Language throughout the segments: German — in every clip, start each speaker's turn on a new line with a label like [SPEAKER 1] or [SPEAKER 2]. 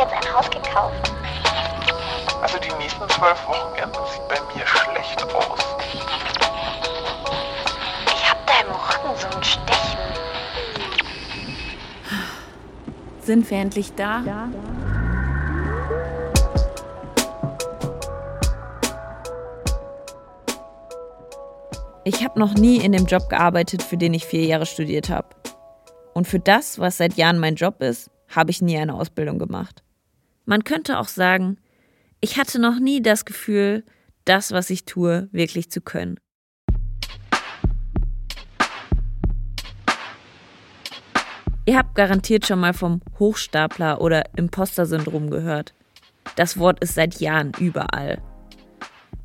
[SPEAKER 1] jetzt ein Haus gekauft.
[SPEAKER 2] Also die nächsten zwölf Wochenenden sieht bei mir schlecht aus.
[SPEAKER 1] Ich hab da im Rücken so ein Stechen.
[SPEAKER 3] Sind wir endlich da? Ja. Ich habe noch nie in dem Job gearbeitet, für den ich vier Jahre studiert habe. Und für das, was seit Jahren mein Job ist, habe ich nie eine Ausbildung gemacht. Man könnte auch sagen, ich hatte noch nie das Gefühl, das, was ich tue, wirklich zu können. Ihr habt garantiert schon mal vom Hochstapler oder Imposter-Syndrom gehört. Das Wort ist seit Jahren überall.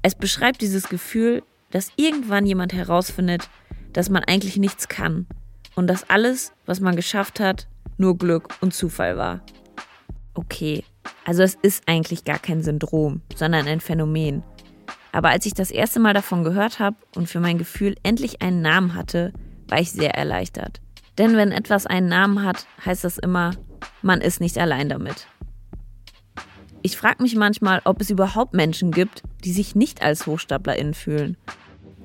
[SPEAKER 3] Es beschreibt dieses Gefühl, dass irgendwann jemand herausfindet, dass man eigentlich nichts kann und dass alles, was man geschafft hat, nur Glück und Zufall war. Okay, also es ist eigentlich gar kein Syndrom, sondern ein Phänomen. Aber als ich das erste Mal davon gehört habe und für mein Gefühl endlich einen Namen hatte, war ich sehr erleichtert. Denn wenn etwas einen Namen hat, heißt das immer, man ist nicht allein damit. Ich frage mich manchmal, ob es überhaupt Menschen gibt, die sich nicht als HochstaplerInnen fühlen.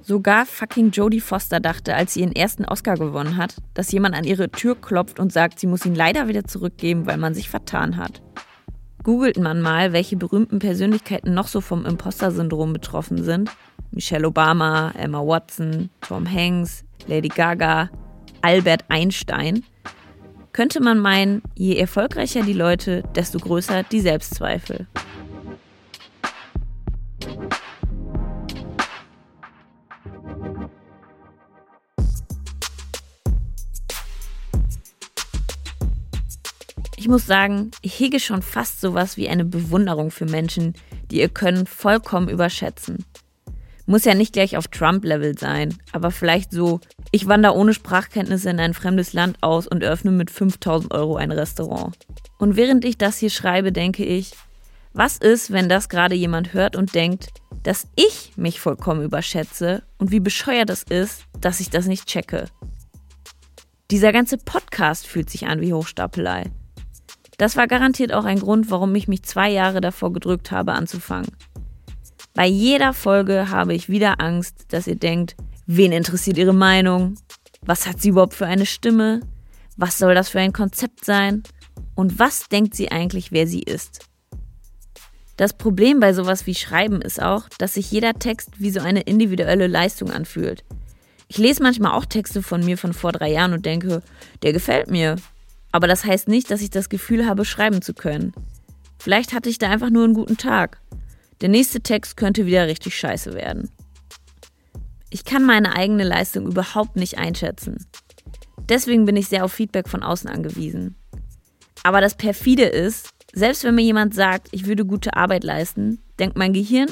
[SPEAKER 3] Sogar fucking Jodie Foster dachte, als sie ihren ersten Oscar gewonnen hat, dass jemand an ihre Tür klopft und sagt, sie muss ihn leider wieder zurückgeben, weil man sich vertan hat. Googelt man mal, welche berühmten Persönlichkeiten noch so vom Imposter-Syndrom betroffen sind. Michelle Obama, Emma Watson, Tom Hanks, Lady Gaga, Albert Einstein – könnte man meinen, je erfolgreicher die Leute, desto größer die Selbstzweifel. Ich muss sagen, ich hege schon fast sowas wie eine Bewunderung für Menschen, die ihr Können vollkommen überschätzen. Muss ja nicht gleich auf Trump-Level sein, aber vielleicht so, ich wandere ohne Sprachkenntnisse in ein fremdes Land aus und öffne mit 5000 Euro ein Restaurant. Und während ich das hier schreibe, denke ich, was ist, wenn das gerade jemand hört und denkt, dass ich mich vollkommen überschätze und wie bescheuert es ist, dass ich das nicht checke? Dieser ganze Podcast fühlt sich an wie Hochstapelei. Das war garantiert auch ein Grund, warum ich mich zwei Jahre davor gedrückt habe, anzufangen. Bei jeder Folge habe ich wieder Angst, dass ihr denkt, wen interessiert ihre Meinung? Was hat sie überhaupt für eine Stimme? Was soll das für ein Konzept sein? Und was denkt sie eigentlich, wer sie ist? Das Problem bei sowas wie Schreiben ist auch, dass sich jeder Text wie so eine individuelle Leistung anfühlt. Ich lese manchmal auch Texte von mir von vor drei Jahren und denke, der gefällt mir. Aber das heißt nicht, dass ich das Gefühl habe, schreiben zu können. Vielleicht hatte ich da einfach nur einen guten Tag. Der nächste Text könnte wieder richtig scheiße werden. Ich kann meine eigene Leistung überhaupt nicht einschätzen. Deswegen bin ich sehr auf Feedback von außen angewiesen. Aber das perfide ist, selbst wenn mir jemand sagt, ich würde gute Arbeit leisten, denkt mein Gehirn,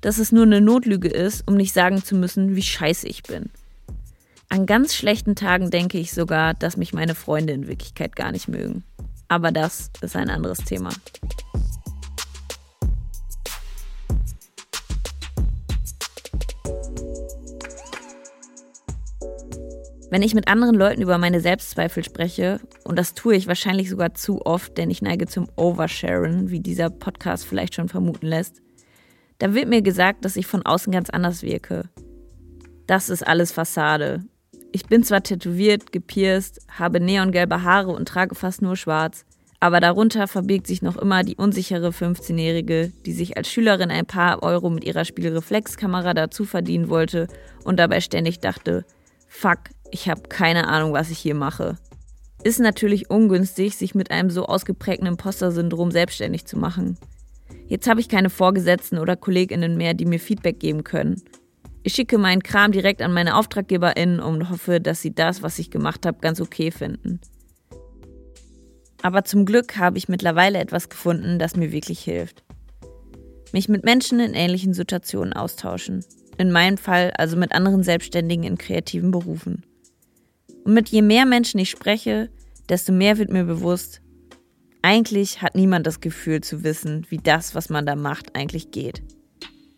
[SPEAKER 3] dass es nur eine Notlüge ist, um nicht sagen zu müssen, wie scheiße ich bin. An ganz schlechten Tagen denke ich sogar, dass mich meine Freunde in Wirklichkeit gar nicht mögen. Aber das ist ein anderes Thema. Wenn ich mit anderen Leuten über meine Selbstzweifel spreche, und das tue ich wahrscheinlich sogar zu oft, denn ich neige zum Oversharen, wie dieser Podcast vielleicht schon vermuten lässt, dann wird mir gesagt, dass ich von außen ganz anders wirke. Das ist alles Fassade. Ich bin zwar tätowiert, gepierst, habe neongelbe Haare und trage fast nur schwarz, aber darunter verbirgt sich noch immer die unsichere 15-Jährige, die sich als Schülerin ein paar Euro mit ihrer Spielreflexkamera dazu verdienen wollte und dabei ständig dachte, fuck, ich habe keine Ahnung, was ich hier mache. Ist natürlich ungünstig, sich mit einem so ausgeprägten Imposter-Syndrom selbstständig zu machen. Jetzt habe ich keine Vorgesetzten oder KollegInnen mehr, die mir Feedback geben können. Ich schicke meinen Kram direkt an meine AuftraggeberInnen und hoffe, dass sie das, was ich gemacht habe, ganz okay finden. Aber zum Glück habe ich mittlerweile etwas gefunden, das mir wirklich hilft. Mich mit Menschen in ähnlichen Situationen austauschen. In meinem Fall also mit anderen Selbstständigen in kreativen Berufen. Und mit je mehr Menschen ich spreche, desto mehr wird mir bewusst, eigentlich hat niemand das Gefühl zu wissen, wie das, was man da macht, eigentlich geht.